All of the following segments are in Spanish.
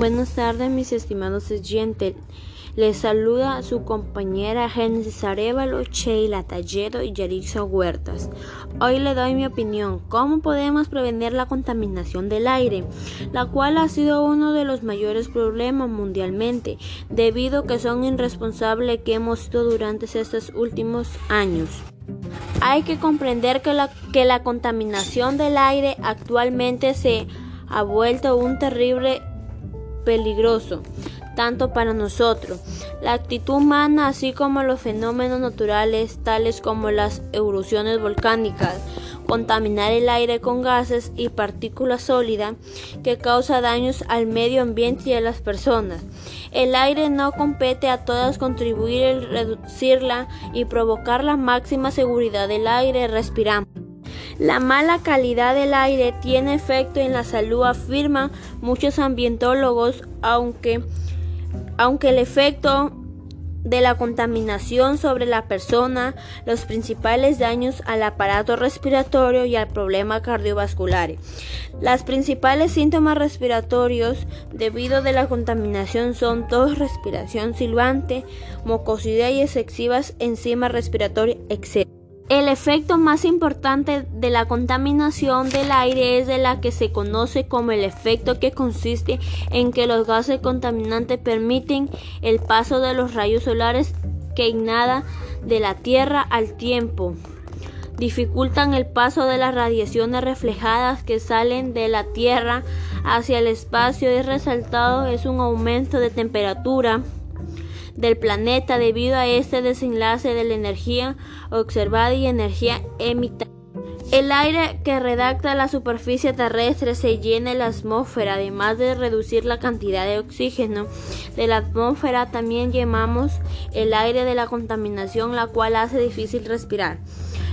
Buenas tardes, mis estimados oyentes. Les saluda su compañera Génesis Arevalo, Sheila Talledo y Yarixa Huertas. Hoy le doy mi opinión, cómo podemos prevenir la contaminación del aire, la cual ha sido uno de los mayores problemas mundialmente, debido a que son irresponsables que hemos sido durante estos últimos años. Hay que comprender que la, que la contaminación del aire actualmente se ha vuelto un terrible peligroso, tanto para nosotros. La actitud humana, así como los fenómenos naturales, tales como las erupciones volcánicas, contaminar el aire con gases y partículas sólidas que causa daños al medio ambiente y a las personas. El aire no compete a todas contribuir a reducirla y provocar la máxima seguridad del aire respiramos. La mala calidad del aire tiene efecto en la salud, afirman muchos ambientólogos, aunque, aunque el efecto de la contaminación sobre la persona, los principales daños al aparato respiratorio y al problema cardiovascular. Las principales síntomas respiratorios debido de la contaminación son tos, respiración silbante, mucosidad y excesivas enzimas respiratorias, etc. El efecto más importante de la contaminación del aire es de la que se conoce como el efecto que consiste en que los gases contaminantes permiten el paso de los rayos solares que ignada de la Tierra al tiempo. Dificultan el paso de las radiaciones reflejadas que salen de la Tierra hacia el espacio y resaltado es un aumento de temperatura del planeta debido a este desenlace de la energía observada y energía emitida. El aire que redacta la superficie terrestre se llena en la atmósfera, además de reducir la cantidad de oxígeno de la atmósfera, también llamamos el aire de la contaminación, la cual hace difícil respirar.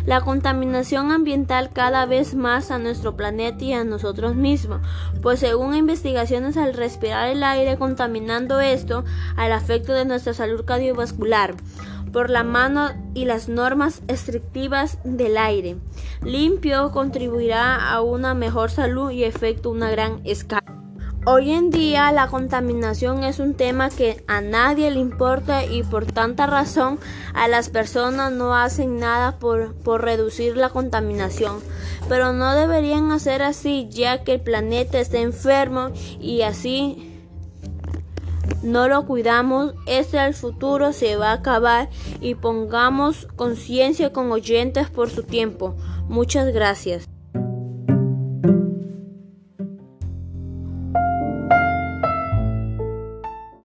La contaminación ambiental cada vez más a nuestro planeta y a nosotros mismos, pues según investigaciones al respirar el aire contaminando esto al afecto de nuestra salud cardiovascular por la mano y las normas estrictivas del aire limpio contribuirá a una mejor salud y efecto una gran escala. Hoy en día la contaminación es un tema que a nadie le importa y por tanta razón a las personas no hacen nada por, por, reducir la contaminación. Pero no deberían hacer así ya que el planeta está enfermo y así no lo cuidamos, este el futuro se va a acabar y pongamos conciencia con oyentes por su tiempo. Muchas gracias.